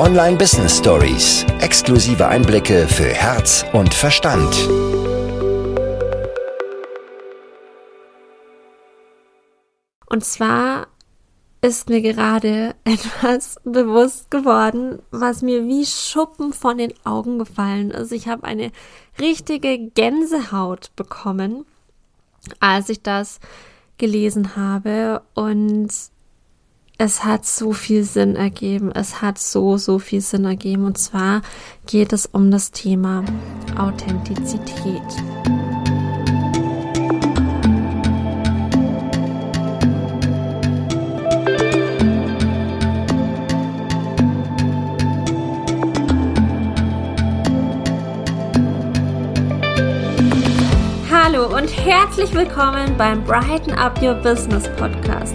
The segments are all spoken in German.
Online Business Stories. Exklusive Einblicke für Herz und Verstand. Und zwar ist mir gerade etwas bewusst geworden, was mir wie Schuppen von den Augen gefallen ist. Ich habe eine richtige Gänsehaut bekommen, als ich das gelesen habe und es hat so viel Sinn ergeben. Es hat so, so viel Sinn ergeben. Und zwar geht es um das Thema Authentizität. Hallo und herzlich willkommen beim Brighten Up Your Business Podcast,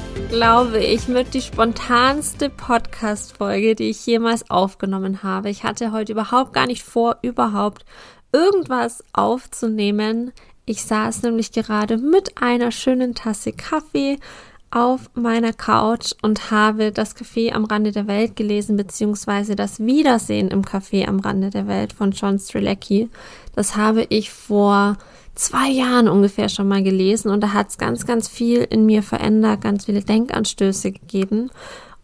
glaube ich, mit die spontanste Podcast-Folge, die ich jemals aufgenommen habe. Ich hatte heute überhaupt gar nicht vor, überhaupt irgendwas aufzunehmen. Ich saß nämlich gerade mit einer schönen Tasse Kaffee auf meiner Couch und habe das Café am Rande der Welt gelesen, beziehungsweise das Wiedersehen im Café am Rande der Welt von John Strilecki. Das habe ich vor zwei Jahren ungefähr schon mal gelesen und da hat es ganz, ganz viel in mir verändert, ganz viele Denkanstöße gegeben.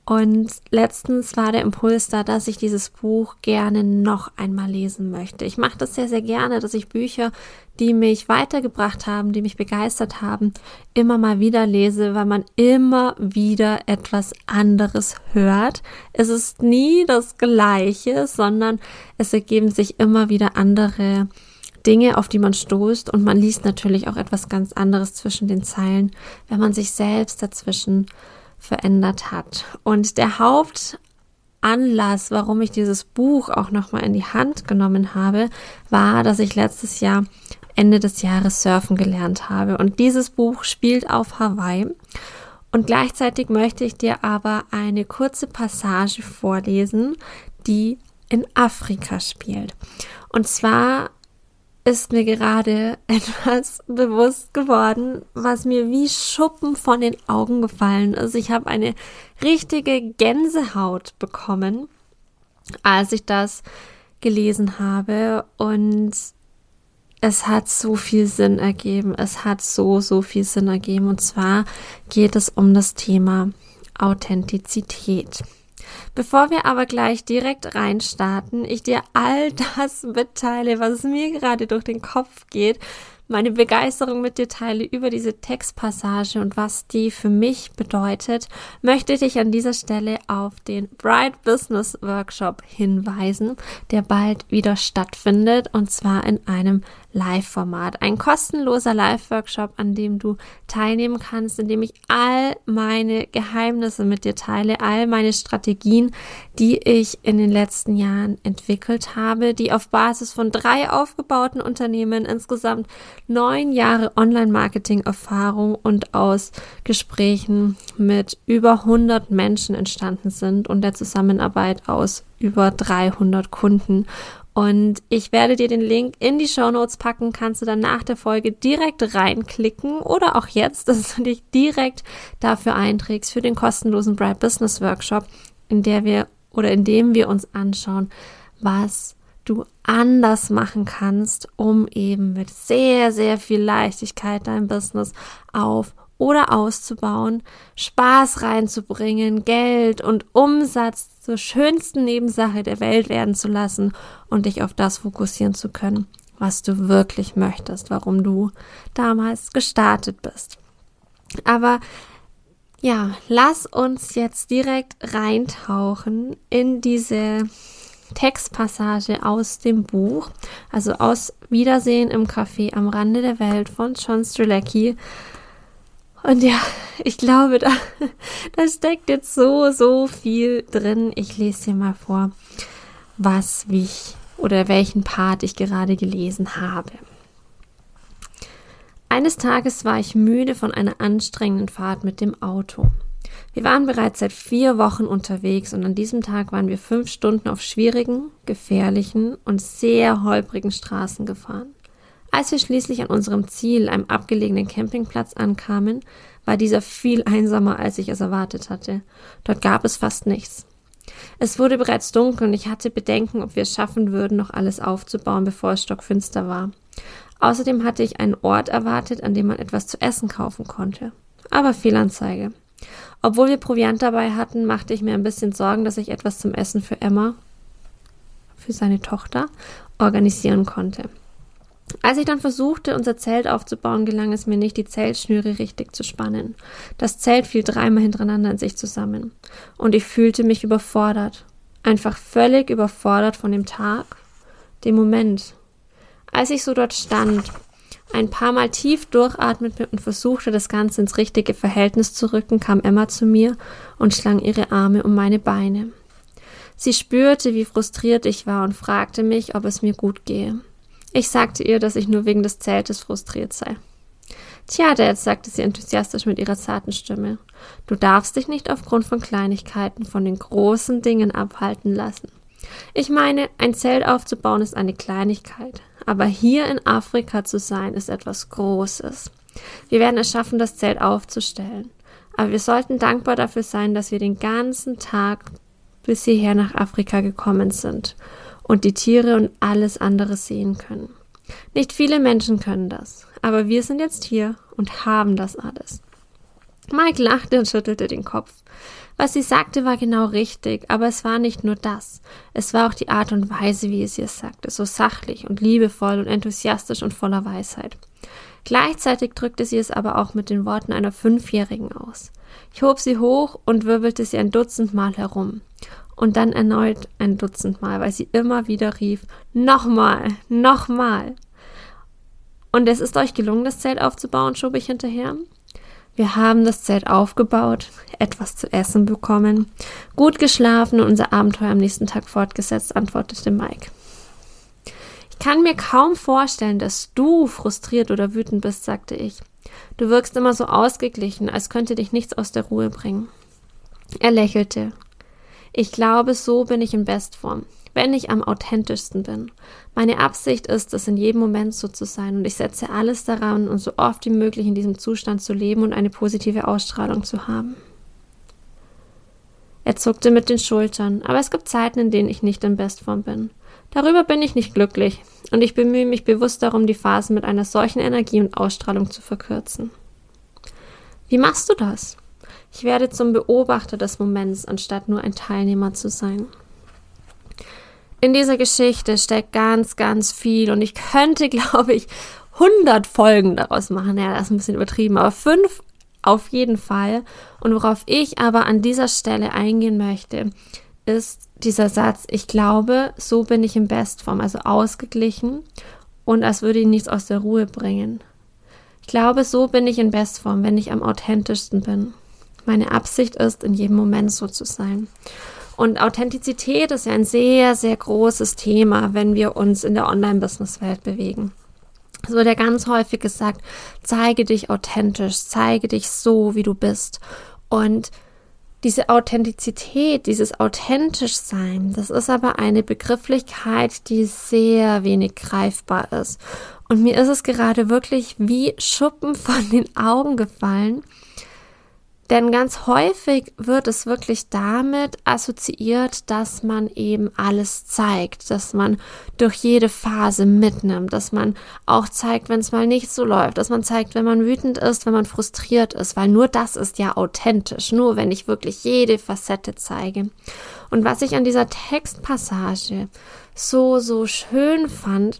Und letztens war der Impuls da, dass ich dieses Buch gerne noch einmal lesen möchte. Ich mache das sehr, sehr gerne, dass ich Bücher, die mich weitergebracht haben, die mich begeistert haben, immer mal wieder lese, weil man immer wieder etwas anderes hört. Es ist nie das Gleiche, sondern es ergeben sich immer wieder andere Dinge, auf die man stoßt und man liest natürlich auch etwas ganz anderes zwischen den Zeilen, wenn man sich selbst dazwischen verändert hat. Und der Hauptanlass, warum ich dieses Buch auch nochmal in die Hand genommen habe, war, dass ich letztes Jahr Ende des Jahres surfen gelernt habe. Und dieses Buch spielt auf Hawaii. Und gleichzeitig möchte ich dir aber eine kurze Passage vorlesen, die in Afrika spielt. Und zwar ist mir gerade etwas bewusst geworden, was mir wie Schuppen von den Augen gefallen ist. Ich habe eine richtige Gänsehaut bekommen, als ich das gelesen habe und es hat so viel Sinn ergeben. Es hat so, so viel Sinn ergeben. Und zwar geht es um das Thema Authentizität. Bevor wir aber gleich direkt reinstarten, ich dir all das mitteile, was mir gerade durch den Kopf geht, meine Begeisterung mit dir teile über diese Textpassage und was die für mich bedeutet, möchte ich an dieser Stelle auf den Bright Business Workshop hinweisen, der bald wieder stattfindet und zwar in einem Live-Format. Ein kostenloser Live-Workshop, an dem du teilnehmen kannst, in dem ich all meine Geheimnisse mit dir teile, all meine Strategien, die ich in den letzten Jahren entwickelt habe, die auf Basis von drei aufgebauten Unternehmen insgesamt neun Jahre Online-Marketing-Erfahrung und aus Gesprächen mit über 100 Menschen entstanden sind und der Zusammenarbeit aus über 300 Kunden. Und ich werde dir den Link in die Show Notes packen, kannst du dann nach der Folge direkt reinklicken oder auch jetzt, dass du dich direkt dafür einträgst für den kostenlosen Bright Business Workshop, in der wir oder in dem wir uns anschauen, was du anders machen kannst, um eben mit sehr, sehr viel Leichtigkeit dein Business auf oder auszubauen, Spaß reinzubringen, Geld und Umsatz zur schönsten Nebensache der Welt werden zu lassen und dich auf das fokussieren zu können, was du wirklich möchtest, warum du damals gestartet bist. Aber ja, lass uns jetzt direkt reintauchen in diese Textpassage aus dem Buch, also aus Wiedersehen im Café am Rande der Welt von John Strzelecki. Und ja, ich glaube, da, da steckt jetzt so, so viel drin. Ich lese dir mal vor, was, ich oder welchen Part ich gerade gelesen habe. Eines Tages war ich müde von einer anstrengenden Fahrt mit dem Auto. Wir waren bereits seit vier Wochen unterwegs und an diesem Tag waren wir fünf Stunden auf schwierigen, gefährlichen und sehr holprigen Straßen gefahren. Als wir schließlich an unserem Ziel, einem abgelegenen Campingplatz, ankamen, war dieser viel einsamer, als ich es erwartet hatte. Dort gab es fast nichts. Es wurde bereits dunkel und ich hatte Bedenken, ob wir es schaffen würden, noch alles aufzubauen, bevor es stockfinster war. Außerdem hatte ich einen Ort erwartet, an dem man etwas zu essen kaufen konnte. Aber Fehlanzeige. Obwohl wir Proviant dabei hatten, machte ich mir ein bisschen Sorgen, dass ich etwas zum Essen für Emma, für seine Tochter, organisieren konnte. Als ich dann versuchte, unser Zelt aufzubauen, gelang es mir nicht, die Zeltschnüre richtig zu spannen. Das Zelt fiel dreimal hintereinander in sich zusammen. Und ich fühlte mich überfordert. Einfach völlig überfordert von dem Tag, dem Moment. Als ich so dort stand, ein paar Mal tief durchatmete und versuchte, das Ganze ins richtige Verhältnis zu rücken, kam Emma zu mir und schlang ihre Arme um meine Beine. Sie spürte, wie frustriert ich war und fragte mich, ob es mir gut gehe. Ich sagte ihr, dass ich nur wegen des Zeltes frustriert sei. Tja, Dad, sagte sie enthusiastisch mit ihrer zarten Stimme. Du darfst dich nicht aufgrund von Kleinigkeiten von den großen Dingen abhalten lassen. Ich meine, ein Zelt aufzubauen ist eine Kleinigkeit, aber hier in Afrika zu sein ist etwas Großes. Wir werden es schaffen, das Zelt aufzustellen. Aber wir sollten dankbar dafür sein, dass wir den ganzen Tag bis hierher nach Afrika gekommen sind und die Tiere und alles andere sehen können. Nicht viele Menschen können das, aber wir sind jetzt hier und haben das alles. Mike lachte und schüttelte den Kopf. Was sie sagte, war genau richtig, aber es war nicht nur das. Es war auch die Art und Weise, wie es sagte, so sachlich und liebevoll und enthusiastisch und voller Weisheit. Gleichzeitig drückte sie es aber auch mit den Worten einer Fünfjährigen aus. Ich hob sie hoch und wirbelte sie ein Dutzend Mal herum und dann erneut ein Dutzend Mal, weil sie immer wieder rief, nochmal, nochmal. Und es ist euch gelungen, das Zelt aufzubauen, schob ich hinterher. Wir haben das Zelt aufgebaut, etwas zu essen bekommen, gut geschlafen und unser Abenteuer am nächsten Tag fortgesetzt, antwortete Mike. Ich kann mir kaum vorstellen, dass du frustriert oder wütend bist, sagte ich. Du wirkst immer so ausgeglichen, als könnte dich nichts aus der Ruhe bringen. Er lächelte ich glaube, so bin ich in Bestform, wenn ich am authentischsten bin. Meine Absicht ist es, in jedem Moment so zu sein und ich setze alles daran, um so oft wie möglich in diesem Zustand zu leben und eine positive Ausstrahlung zu haben. Er zuckte mit den Schultern, aber es gibt Zeiten, in denen ich nicht in Bestform bin. Darüber bin ich nicht glücklich und ich bemühe mich bewusst darum, die Phasen mit einer solchen Energie und Ausstrahlung zu verkürzen. Wie machst du das? Ich werde zum Beobachter des Moments, anstatt nur ein Teilnehmer zu sein. In dieser Geschichte steckt ganz, ganz viel und ich könnte, glaube ich, 100 Folgen daraus machen. Ja, das ist ein bisschen übertrieben, aber fünf auf jeden Fall. Und worauf ich aber an dieser Stelle eingehen möchte, ist dieser Satz, ich glaube, so bin ich in Bestform, also ausgeglichen und als würde ich nichts aus der Ruhe bringen. Ich glaube, so bin ich in Bestform, wenn ich am authentischsten bin. Meine Absicht ist, in jedem Moment so zu sein. Und Authentizität ist ja ein sehr, sehr großes Thema, wenn wir uns in der Online-Business-Welt bewegen. Es wird ja ganz häufig gesagt, zeige dich authentisch, zeige dich so, wie du bist. Und diese Authentizität, dieses authentisch sein, das ist aber eine Begrifflichkeit, die sehr wenig greifbar ist. Und mir ist es gerade wirklich wie Schuppen von den Augen gefallen, denn ganz häufig wird es wirklich damit assoziiert, dass man eben alles zeigt, dass man durch jede Phase mitnimmt, dass man auch zeigt, wenn es mal nicht so läuft, dass man zeigt, wenn man wütend ist, wenn man frustriert ist, weil nur das ist ja authentisch, nur wenn ich wirklich jede Facette zeige. Und was ich an dieser Textpassage so, so schön fand,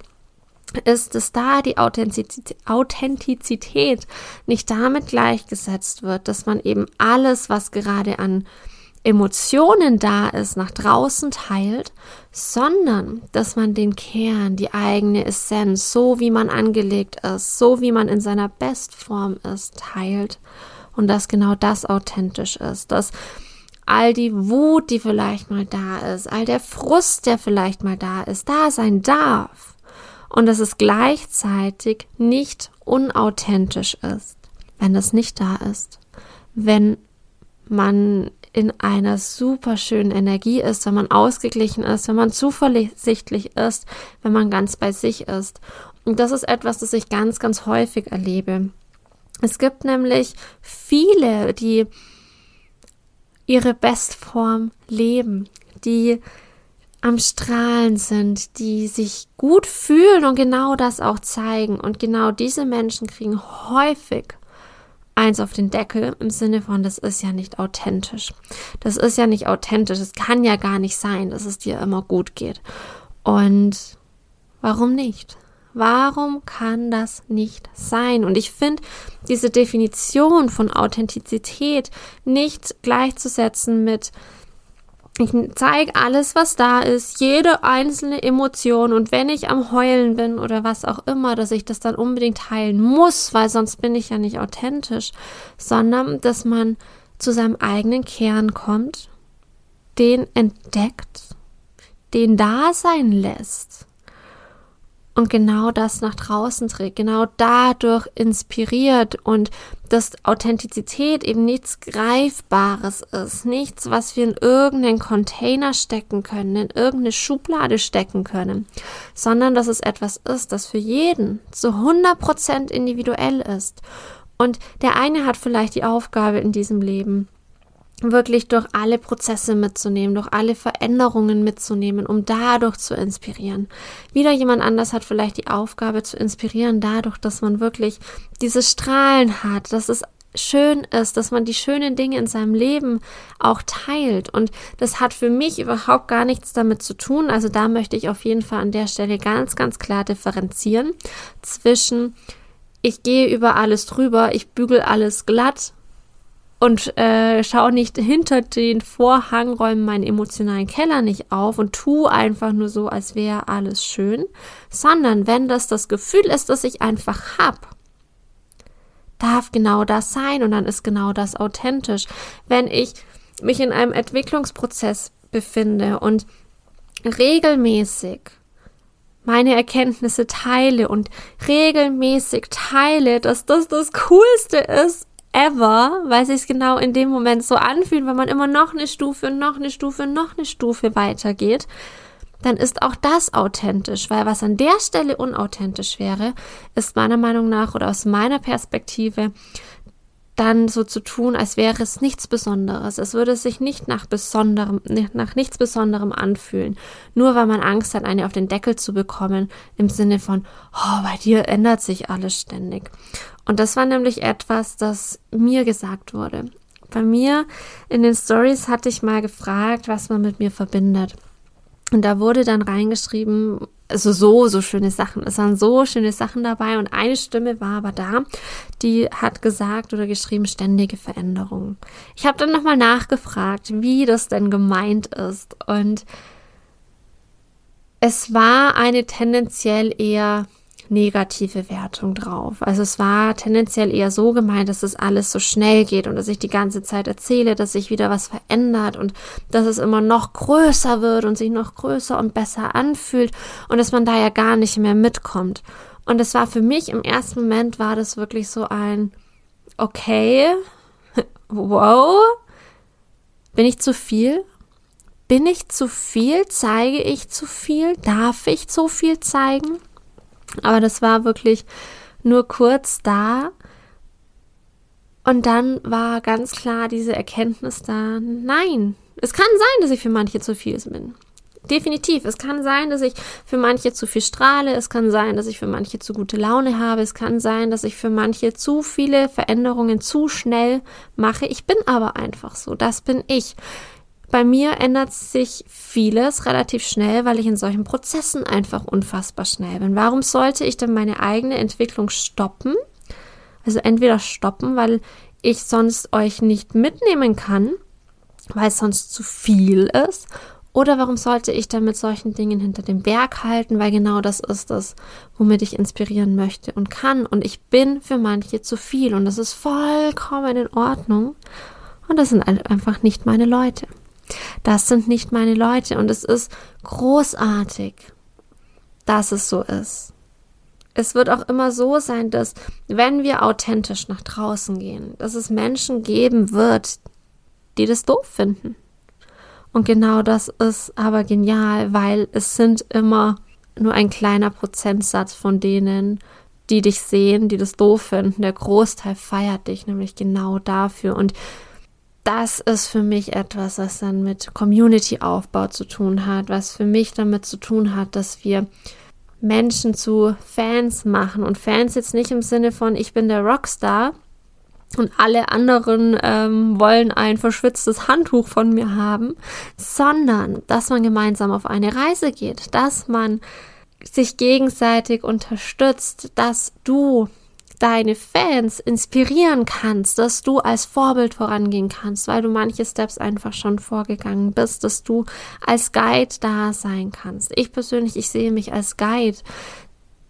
ist, dass da die Authentizität nicht damit gleichgesetzt wird, dass man eben alles, was gerade an Emotionen da ist, nach draußen teilt, sondern dass man den Kern, die eigene Essenz, so wie man angelegt ist, so wie man in seiner Bestform ist, teilt und dass genau das authentisch ist, dass all die Wut, die vielleicht mal da ist, all der Frust, der vielleicht mal da ist, da sein darf. Und dass es gleichzeitig nicht unauthentisch ist, wenn das nicht da ist. Wenn man in einer super schönen Energie ist, wenn man ausgeglichen ist, wenn man zuversichtlich ist, wenn man ganz bei sich ist. Und das ist etwas, das ich ganz, ganz häufig erlebe. Es gibt nämlich viele, die ihre Bestform leben, die am Strahlen sind, die sich gut fühlen und genau das auch zeigen. Und genau diese Menschen kriegen häufig eins auf den Deckel im Sinne von, das ist ja nicht authentisch. Das ist ja nicht authentisch. Es kann ja gar nicht sein, dass es dir immer gut geht. Und warum nicht? Warum kann das nicht sein? Und ich finde diese Definition von Authentizität nicht gleichzusetzen mit ich zeige alles, was da ist, jede einzelne Emotion. Und wenn ich am Heulen bin oder was auch immer, dass ich das dann unbedingt teilen muss, weil sonst bin ich ja nicht authentisch, sondern dass man zu seinem eigenen Kern kommt, den entdeckt, den da sein lässt und genau das nach draußen trägt, genau dadurch inspiriert und dass Authentizität eben nichts Greifbares ist, nichts, was wir in irgendeinen Container stecken können, in irgendeine Schublade stecken können, sondern dass es etwas ist, das für jeden zu 100% individuell ist. Und der eine hat vielleicht die Aufgabe in diesem Leben, wirklich durch alle Prozesse mitzunehmen, durch alle Veränderungen mitzunehmen, um dadurch zu inspirieren. Wieder jemand anders hat vielleicht die Aufgabe zu inspirieren, dadurch, dass man wirklich dieses Strahlen hat, dass es schön ist, dass man die schönen Dinge in seinem Leben auch teilt. Und das hat für mich überhaupt gar nichts damit zu tun. Also da möchte ich auf jeden Fall an der Stelle ganz, ganz klar differenzieren zwischen ich gehe über alles drüber, ich bügel alles glatt und äh, schau nicht hinter den Vorhang, räume meinen emotionalen Keller nicht auf und tu einfach nur so, als wäre alles schön, sondern wenn das das Gefühl ist, das ich einfach hab, darf genau das sein und dann ist genau das authentisch. Wenn ich mich in einem Entwicklungsprozess befinde und regelmäßig meine Erkenntnisse teile und regelmäßig teile, dass das das Coolste ist, ever, weil sich genau in dem Moment so anfühlt, wenn man immer noch eine Stufe, noch eine Stufe, noch eine Stufe weitergeht, dann ist auch das authentisch, weil was an der Stelle unauthentisch wäre, ist meiner Meinung nach oder aus meiner Perspektive dann so zu tun, als wäre es nichts Besonderes. Es würde sich nicht nach Besonderem, nach nichts Besonderem anfühlen. Nur weil man Angst hat, eine auf den Deckel zu bekommen, im Sinne von, oh, bei dir ändert sich alles ständig. Und das war nämlich etwas, das mir gesagt wurde. Bei mir in den Stories hatte ich mal gefragt, was man mit mir verbindet. Und da wurde dann reingeschrieben, also so, so schöne Sachen. Es waren so schöne Sachen dabei und eine Stimme war aber da, die hat gesagt oder geschrieben, ständige Veränderungen. Ich habe dann nochmal nachgefragt, wie das denn gemeint ist und es war eine tendenziell eher negative Wertung drauf. Also es war tendenziell eher so gemeint, dass es alles so schnell geht und dass ich die ganze Zeit erzähle, dass sich wieder was verändert und dass es immer noch größer wird und sich noch größer und besser anfühlt und dass man da ja gar nicht mehr mitkommt. Und es war für mich im ersten Moment war das wirklich so ein okay, wow, bin ich zu viel? Bin ich zu viel? Zeige ich zu viel? Darf ich zu viel zeigen? Aber das war wirklich nur kurz da. Und dann war ganz klar diese Erkenntnis da, nein, es kann sein, dass ich für manche zu viel bin. Definitiv. Es kann sein, dass ich für manche zu viel strahle. Es kann sein, dass ich für manche zu gute Laune habe. Es kann sein, dass ich für manche zu viele Veränderungen zu schnell mache. Ich bin aber einfach so. Das bin ich. Bei mir ändert sich vieles relativ schnell, weil ich in solchen Prozessen einfach unfassbar schnell bin. Warum sollte ich denn meine eigene Entwicklung stoppen? Also entweder stoppen, weil ich sonst euch nicht mitnehmen kann, weil es sonst zu viel ist, oder warum sollte ich dann mit solchen Dingen hinter dem Berg halten? Weil genau das ist es, womit ich inspirieren möchte und kann. Und ich bin für manche zu viel und das ist vollkommen in Ordnung. Und das sind einfach nicht meine Leute. Das sind nicht meine Leute. Und es ist großartig, dass es so ist. Es wird auch immer so sein, dass wenn wir authentisch nach draußen gehen, dass es Menschen geben wird, die das doof finden. Und genau das ist aber genial, weil es sind immer nur ein kleiner Prozentsatz von denen, die dich sehen, die das doof finden. Der Großteil feiert dich nämlich genau dafür. Und das ist für mich etwas, was dann mit Community-Aufbau zu tun hat, was für mich damit zu tun hat, dass wir Menschen zu Fans machen. Und Fans jetzt nicht im Sinne von, ich bin der Rockstar, und alle anderen ähm, wollen ein verschwitztes Handtuch von mir haben, sondern dass man gemeinsam auf eine Reise geht, dass man sich gegenseitig unterstützt, dass du deine Fans inspirieren kannst, dass du als Vorbild vorangehen kannst, weil du manche Steps einfach schon vorgegangen bist, dass du als Guide da sein kannst. Ich persönlich, ich sehe mich als Guide,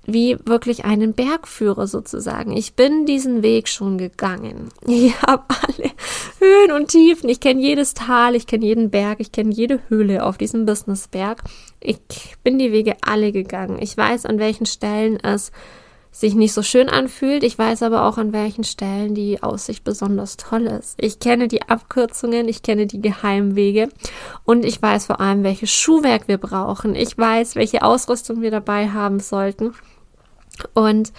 wie wirklich einen Bergführer sozusagen. Ich bin diesen Weg schon gegangen. Ich habe alle Höhen und Tiefen. Ich kenne jedes Tal, ich kenne jeden Berg, ich kenne jede Höhle auf diesem Businessberg. Ich bin die Wege alle gegangen. Ich weiß, an welchen Stellen es sich nicht so schön anfühlt. Ich weiß aber auch, an welchen Stellen die Aussicht besonders toll ist. Ich kenne die Abkürzungen, ich kenne die Geheimwege und ich weiß vor allem, welches Schuhwerk wir brauchen. Ich weiß, welche Ausrüstung wir dabei haben sollten. Und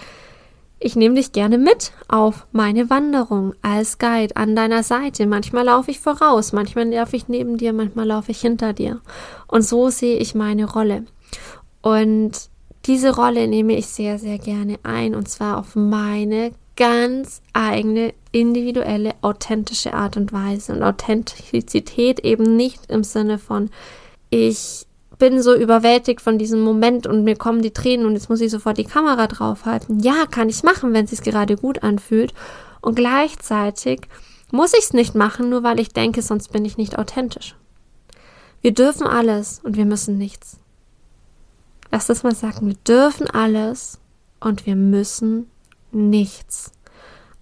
ich nehme dich gerne mit auf meine Wanderung als Guide an deiner Seite. Manchmal laufe ich voraus, manchmal laufe ich neben dir, manchmal laufe ich hinter dir. Und so sehe ich meine Rolle. Und diese Rolle nehme ich sehr, sehr gerne ein und zwar auf meine ganz eigene, individuelle, authentische Art und Weise. Und Authentizität eben nicht im Sinne von, ich bin so überwältigt von diesem Moment und mir kommen die Tränen und jetzt muss ich sofort die Kamera draufhalten. Ja, kann ich machen, wenn es sich gerade gut anfühlt. Und gleichzeitig muss ich es nicht machen, nur weil ich denke, sonst bin ich nicht authentisch. Wir dürfen alles und wir müssen nichts. Lass das mal sagen. Wir dürfen alles und wir müssen nichts.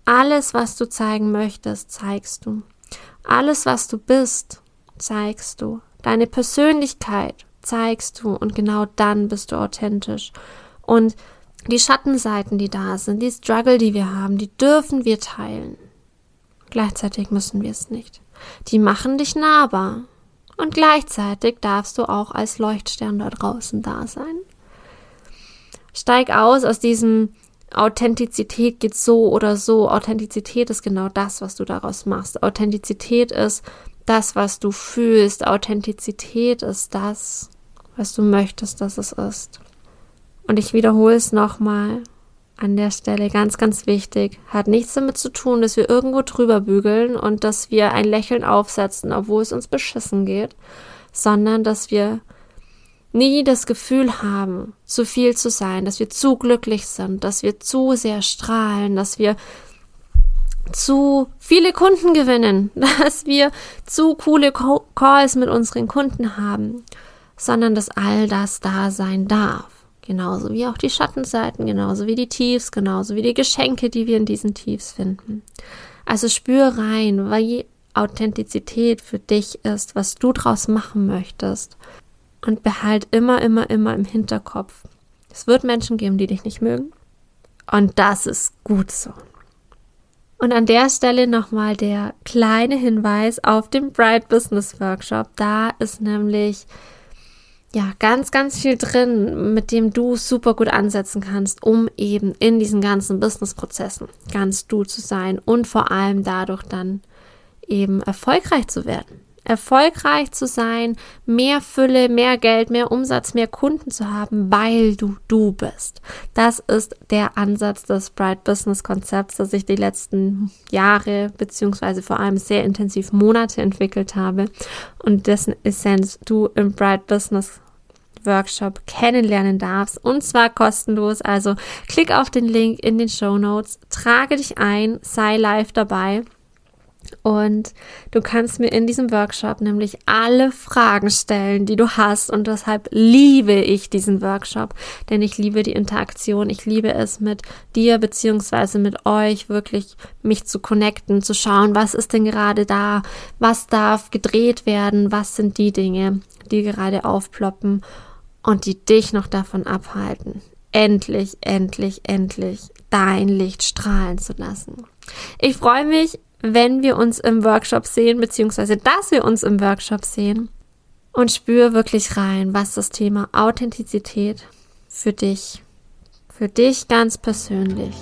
Alles, was du zeigen möchtest, zeigst du. Alles, was du bist, zeigst du. Deine Persönlichkeit zeigst du und genau dann bist du authentisch. Und die Schattenseiten, die da sind, die Struggle, die wir haben, die dürfen wir teilen. Gleichzeitig müssen wir es nicht. Die machen dich nahbar. Und gleichzeitig darfst du auch als Leuchtstern da draußen da sein. Steig aus aus diesem Authentizität geht so oder so. Authentizität ist genau das, was du daraus machst. Authentizität ist das, was du fühlst. Authentizität ist das, was du möchtest, dass es ist. Und ich wiederhole es nochmal an der Stelle, ganz, ganz wichtig, hat nichts damit zu tun, dass wir irgendwo drüber bügeln und dass wir ein Lächeln aufsetzen, obwohl es uns beschissen geht, sondern dass wir nie das Gefühl haben, zu viel zu sein, dass wir zu glücklich sind, dass wir zu sehr strahlen, dass wir zu viele Kunden gewinnen, dass wir zu coole Calls mit unseren Kunden haben sondern dass all das da sein darf. Genauso wie auch die Schattenseiten, genauso wie die Tiefs, genauso wie die Geschenke, die wir in diesen Tiefs finden. Also spür rein, wie Authentizität für dich ist, was du draus machen möchtest. Und behalt immer, immer, immer im Hinterkopf. Es wird Menschen geben, die dich nicht mögen. Und das ist gut so. Und an der Stelle nochmal der kleine Hinweis auf den Bright Business Workshop. Da ist nämlich ja, ganz, ganz viel drin, mit dem du super gut ansetzen kannst, um eben in diesen ganzen Business-Prozessen ganz du zu sein und vor allem dadurch dann eben erfolgreich zu werden. Erfolgreich zu sein, mehr Fülle, mehr Geld, mehr Umsatz, mehr Kunden zu haben, weil du du bist. Das ist der Ansatz des Bright Business Konzepts, das ich die letzten Jahre beziehungsweise vor allem sehr intensiv Monate entwickelt habe und dessen Essenz du im Bright Business Workshop kennenlernen darfst. Und zwar kostenlos. Also klick auf den Link in den Show Notes, trage dich ein, sei live dabei. Und du kannst mir in diesem Workshop nämlich alle Fragen stellen, die du hast. Und deshalb liebe ich diesen Workshop, denn ich liebe die Interaktion. Ich liebe es mit dir beziehungsweise mit euch wirklich mich zu connecten, zu schauen, was ist denn gerade da, was darf gedreht werden, was sind die Dinge, die gerade aufploppen und die dich noch davon abhalten, endlich, endlich, endlich dein Licht strahlen zu lassen. Ich freue mich, wenn wir uns im Workshop sehen, beziehungsweise dass wir uns im Workshop sehen und spür wirklich rein, was das Thema Authentizität für dich, für dich ganz persönlich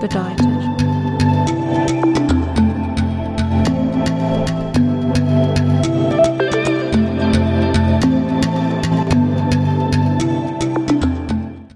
bedeutet.